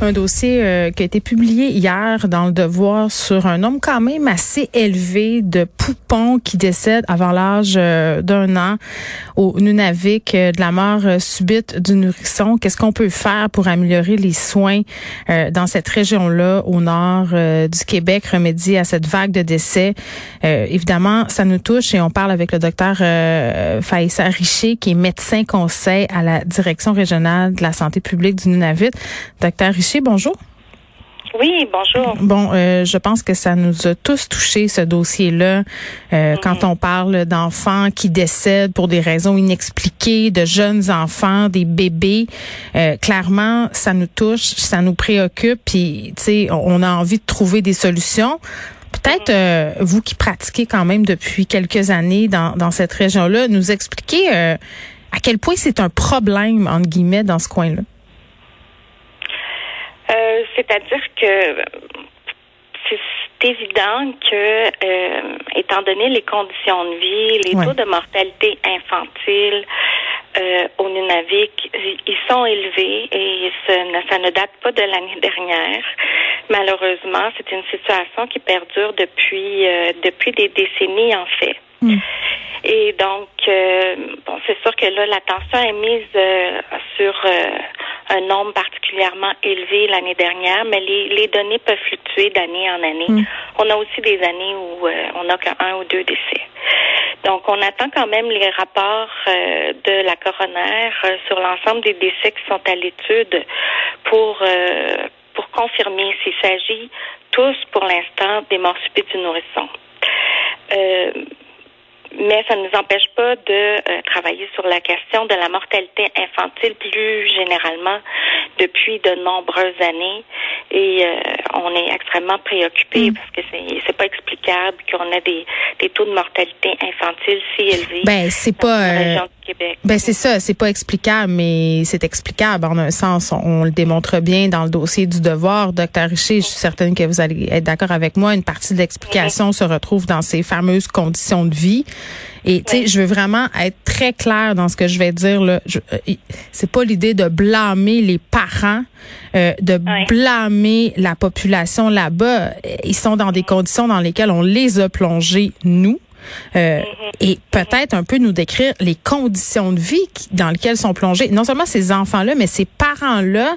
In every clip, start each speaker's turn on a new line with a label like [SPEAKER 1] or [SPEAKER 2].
[SPEAKER 1] un dossier euh, qui a été publié hier dans le Devoir sur un homme quand même assez élevé de Poupon qui décède avant l'âge euh, d'un an au Nunavik euh, de la mort subite du nourrisson. Qu'est-ce qu'on peut faire pour améliorer les soins dans cette région-là au nord du Québec, remédier à cette vague de décès? évidemment, ça nous touche et on parle avec le docteur Faïssa Richer qui est médecin conseil à la direction régionale de la santé publique du Nunavik. Docteur Richer, bonjour.
[SPEAKER 2] Oui, bonjour.
[SPEAKER 1] Bon, euh, je pense que ça nous a tous touché ce dossier-là. Euh, quand mhm. on parle d'enfants qui décèdent pour des raisons inexpliquées, de jeunes enfants, des bébés, euh, clairement, ça nous touche, ça nous préoccupe. Puis, tu sais, on a envie de trouver des solutions. Peut-être mhm. vous qui pratiquez quand même depuis quelques années dans, dans cette région-là, nous expliquer à quel point c'est un problème entre guillemets dans ce coin-là.
[SPEAKER 2] Euh, c'est-à-dire que c'est évident que, euh, étant donné les conditions de vie, les taux de mortalité infantile euh, au Nunavik, ils sont élevés et ça ne date pas de l'année dernière. Malheureusement, c'est une situation qui perdure depuis depuis des décennies en fait. Hmm. Et donc, bon, c'est sûr que là, l'attention est mise sur un nombre particulièrement élevé l'année dernière, mais les, les, données peuvent fluctuer d'année en année. Mm. On a aussi des années où euh, on n'a qu'un ou deux décès. Donc, on attend quand même les rapports euh, de la coroner euh, sur l'ensemble des décès qui sont à l'étude pour pour confirmer s'il s'agit tous pour l'instant des morts subites du nourrisson mais ça ne nous empêche pas de euh, travailler sur la question de la mortalité infantile plus généralement depuis de nombreuses années. Et euh, on est extrêmement préoccupé mm. parce que c'est c'est pas explicable qu'on ait des, des taux de mortalité infantile si élevés.
[SPEAKER 1] Ben c'est pas. Euh, ben c'est ça, c'est pas explicable, mais c'est explicable en un sens. On, le démontre bien dans le dossier du devoir, docteur Richer. Je suis certaine que vous allez être d'accord avec moi. Une partie de l'explication se retrouve dans ces fameuses conditions de vie. Et tu sais, je veux vraiment être très clair dans ce que je vais dire là. Euh, c'est pas l'idée de blâmer les parents, euh, de blâmer la population là-bas. Ils sont dans des conditions dans lesquelles on les a plongés nous. Euh, mm-hmm. et peut-être un peu nous décrire les conditions de vie dans lesquelles sont plongés non seulement ces enfants-là, mais ces parents-là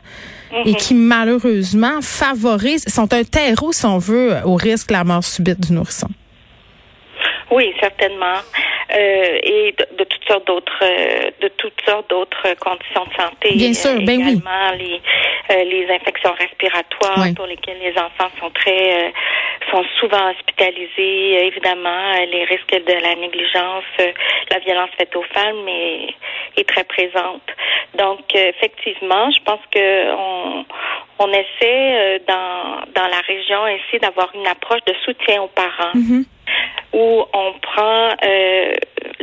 [SPEAKER 1] et mm-hmm. qui malheureusement favorisent, sont un terreau, si on veut, au risque de la mort subite du nourrisson.
[SPEAKER 2] Oui, certainement. Euh, et de, toutes sortes d'autres euh, de toutes sortes d'autres conditions de santé.
[SPEAKER 1] Bien sûr, ben oui.
[SPEAKER 2] Les, euh, les infections respiratoires pour lesquelles les enfants sont très sont souvent hospitalisés. Évidemment, les risques de la négligence, la violence faite aux femmes est, est très présente. Donc, effectivement, je pense que on, on essaie dans dans la région ici d'avoir une approche de soutien aux parents. Mm-hmm où on prend euh,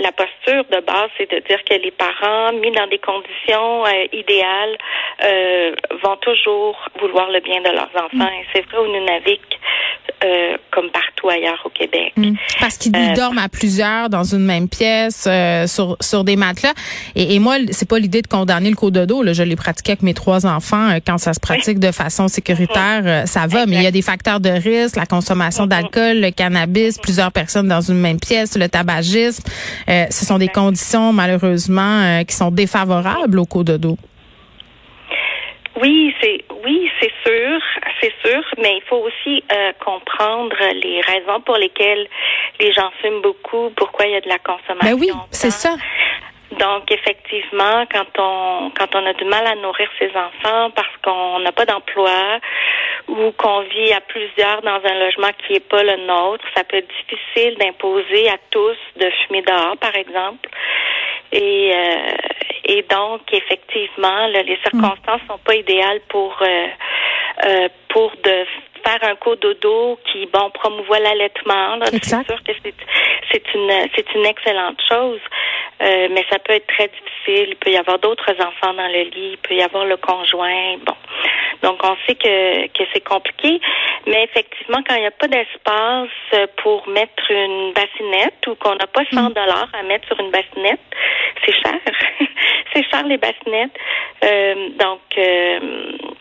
[SPEAKER 2] la posture de base, c'est de dire que les parents, mis dans des conditions euh, idéales, euh, vont toujours vouloir le bien de leurs enfants. Et c'est vrai au Nunavik, euh, comme partout ailleurs au Québec. Mm.
[SPEAKER 1] Parce qu'ils euh, dorment à plusieurs dans une même pièce, euh, sur, sur des matelas. Et, et moi, c'est pas l'idée de condamner le cododo. Là. Je l'ai pratiqué avec mes trois enfants. Quand ça se pratique de façon sécuritaire, ça va. Mais il y a des facteurs de risque, la consommation d'alcool, le cannabis, plusieurs personnes dans une même pièce, le tabagisme. Ce sont des conditions, malheureusement, qui sont défavorables au cododo.
[SPEAKER 2] Oui, c'est oui, c'est sûr, c'est sûr, mais il faut aussi euh, comprendre les raisons pour lesquelles les gens fument beaucoup, pourquoi il y a de la consommation.
[SPEAKER 1] Ben oui, c'est ça.
[SPEAKER 2] Donc effectivement, quand on quand on a du mal à nourrir ses enfants parce qu'on n'a pas d'emploi ou qu'on vit à plusieurs dans un logement qui est pas le nôtre, ça peut être difficile d'imposer à tous de fumer dehors, par exemple. Et euh, et donc, effectivement, les circonstances sont pas idéales pour euh, euh, pour de faire un co-dodo qui bon promouvoit l'allaitement. C'est sûr que c'est c'est une c'est une excellente chose, euh, mais ça peut être très difficile. Il peut y avoir d'autres enfants dans le lit, il peut y avoir le conjoint. Bon, donc on sait que que c'est compliqué, mais effectivement quand il n'y a pas d'espace pour mettre une bassinette ou qu'on n'a pas 100 mm. dollars à mettre sur une bassinette, c'est cher. c'est cher les bassinettes. Euh, donc, euh,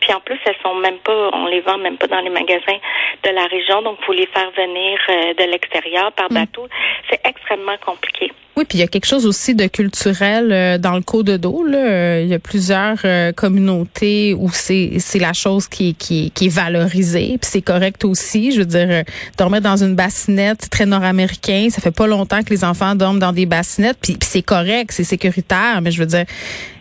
[SPEAKER 2] puis en plus, elles sont même pas, on les vend même pas dans les magasins de la région. Donc, faut les faire venir euh, de l'extérieur par mm. bateau. C'est extrêmement compliqué.
[SPEAKER 1] Oui, puis il y a quelque chose aussi de culturel euh, dans le code d'eau. Là. Il y a plusieurs euh, communautés où c'est c'est la chose qui, qui, qui est valorisée, puis c'est correct aussi. Je veux dire, euh, dormir dans une bassinette, très nord-américain. Ça fait pas longtemps que les enfants dorment dans des bassinettes, puis, c'est correct, c'est sécuritaire. Mais je veux dire,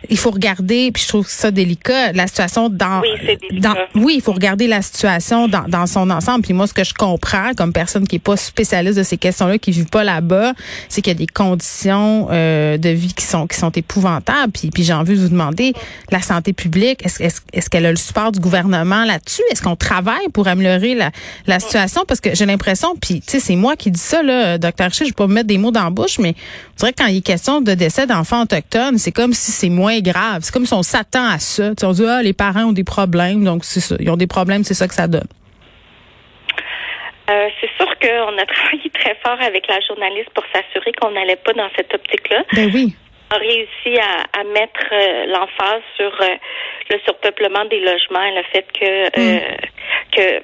[SPEAKER 1] il faut regarder, puis je trouve ça délicat, la situation dans,
[SPEAKER 2] oui,
[SPEAKER 1] dans oui, il faut regarder la situation dans, dans son ensemble. Puis moi, ce que je comprends comme personne qui est pas spécialiste de ces questions-là, qui vit pas là-bas, c'est qu'il y a des conditions euh, de vie qui sont qui sont épouvantables. Puis, puis j'ai envie de vous demander, la santé publique, est-ce est est qu'elle a le support du gouvernement là-dessus? Est-ce qu'on travaille pour améliorer la, la situation? Parce que j'ai l'impression, puis tu sais, c'est moi qui dis ça, là, docteur Richer, je vais pas me mettre des mots dans la bouche, mais je dirais que quand il est question de décès d'enfants autochtones, c'est comme si c'est moins grave. C'est comme si on s'attend à ça. on dit ah les parents ont des problèmes, donc c'est ça. Ils ont des problèmes, c'est ça que ça donne.
[SPEAKER 2] Euh, c'est sûr qu'on a travaillé très fort avec la journaliste pour s'assurer qu'on n'allait pas dans cette optique-là.
[SPEAKER 1] Ben oui.
[SPEAKER 2] On a réussi à, mettre euh, l'emphase sur euh, le surpeuplement des logements et le fait que mm. que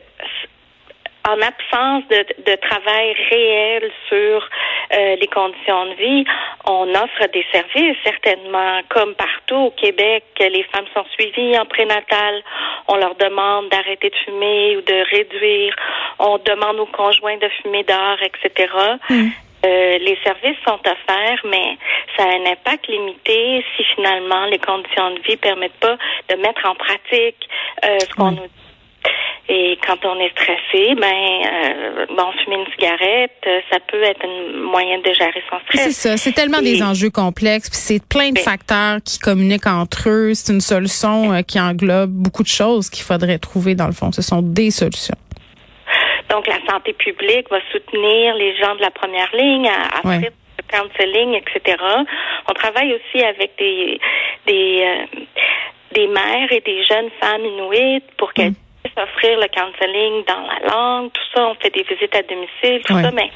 [SPEAKER 2] en absence de, de, travail réel sur euh, les conditions de vie, on offre des services certainement, comme partout au Québec, les femmes sont suivies en prénatal, on leur demande d'arrêter de fumer ou de réduire, on demande aux conjoints de fumer dehors, etc. Mm. Euh, les services sont offerts, mais ça a un impact limité si finalement les conditions de vie permettent pas de mettre en pratique euh, ce qu'on nous dit et quand on est stressé, ben euh, bon, fumer une cigarette, euh, ça peut être un moyen de gérer son stress.
[SPEAKER 1] C'est ça, c'est tellement des enjeux complexes, puis c'est plein de facteurs qui communiquent entre eux. C'est une solution euh, qui englobe beaucoup de choses qu'il faudrait trouver dans le fond. Ce sont des solutions.
[SPEAKER 2] Donc la santé publique va soutenir les gens de la première ligne à, à faire le counseling, etc. On travaille aussi avec des des euh, des mères et des jeunes femmes inuites pour qu'elles mm offrir le counseling dans la langue, tout ça, on fait des visites à domicile, tout ça, mais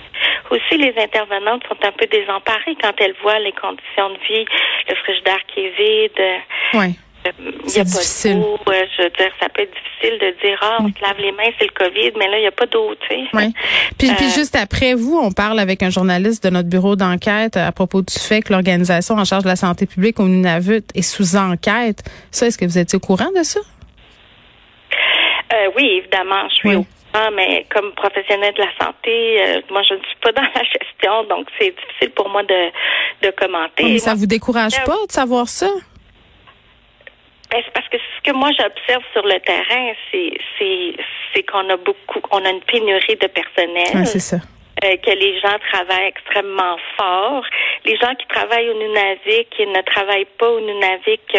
[SPEAKER 2] aussi les intervenantes sont un peu désemparées quand elles voient les conditions de vie, le frigidaire qui est vide.
[SPEAKER 1] Oui.
[SPEAKER 2] Euh, il n'y a pas
[SPEAKER 1] difficile.
[SPEAKER 2] d'eau. Euh, je veux dire, ça peut être difficile de dire, ah, on se lave les mains, c'est le COVID, mais là, il n'y a pas d'eau, tu sais.
[SPEAKER 1] Oui. Puis, puis, euh, juste après vous, on parle avec un journaliste de notre bureau d'enquête à propos du fait que l'organisation en charge de la santé publique au Nunavut est sous enquête. Ça, est-ce que vous étiez au courant de ça?
[SPEAKER 2] Euh, oui, évidemment, je suis au courant, mais comme professionnel de la santé, euh, moi, je ne suis pas dans la gestion, donc c'est difficile pour moi de, de commenter.
[SPEAKER 1] mais ça vous décourage pas de savoir ça?
[SPEAKER 2] Ben, c'est parce que ce que moi j'observe sur le terrain, c'est c'est c'est qu'on a beaucoup, on a une pénurie de personnel.
[SPEAKER 1] c'est ça.
[SPEAKER 2] Euh, que les gens travaillent extrêmement fort. Les gens qui travaillent au Nunavik, ils ne travaillent pas au Nunavik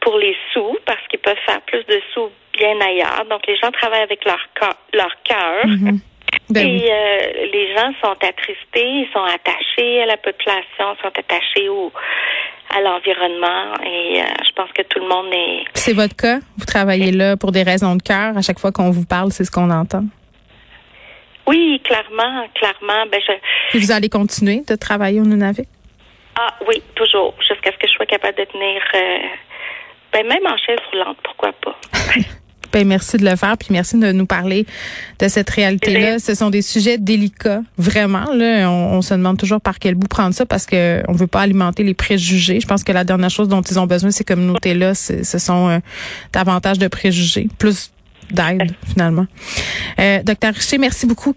[SPEAKER 2] pour les sous parce qu'ils peuvent faire plus de sous bien ailleurs. Donc, les gens travaillent avec leur, leur cœur. Mhm. Ben et euh, les gens sont attristés, ils sont attachés à la population, sont attachés au, à l'environnement et euh, je pense que tout le monde est...
[SPEAKER 1] C'est votre cas? Vous travaillez là pour des raisons de cœur. À chaque fois qu'on vous parle, c'est ce qu'on entend.
[SPEAKER 2] Oui, clairement, clairement. Ben,
[SPEAKER 1] je... vous allez continuer de travailler au Nunavik?
[SPEAKER 2] Ah oui, toujours, jusqu'à ce que je sois capable de tenir, euh, ben, même en chaise roulante, pourquoi pas?
[SPEAKER 1] Ben, merci de le faire, puis merci de nous parler de cette réalité-là. Ce sont des sujets délicats, vraiment. Là, on, se demande toujours par quel bout prendre ça parce que on veut pas alimenter les préjugés. Je pense que la dernière chose dont ils ont besoin, ces communautés-là, ce sont euh, davantage de préjugés, plus d'aide finalement. Euh, docteur Richer, merci beaucoup.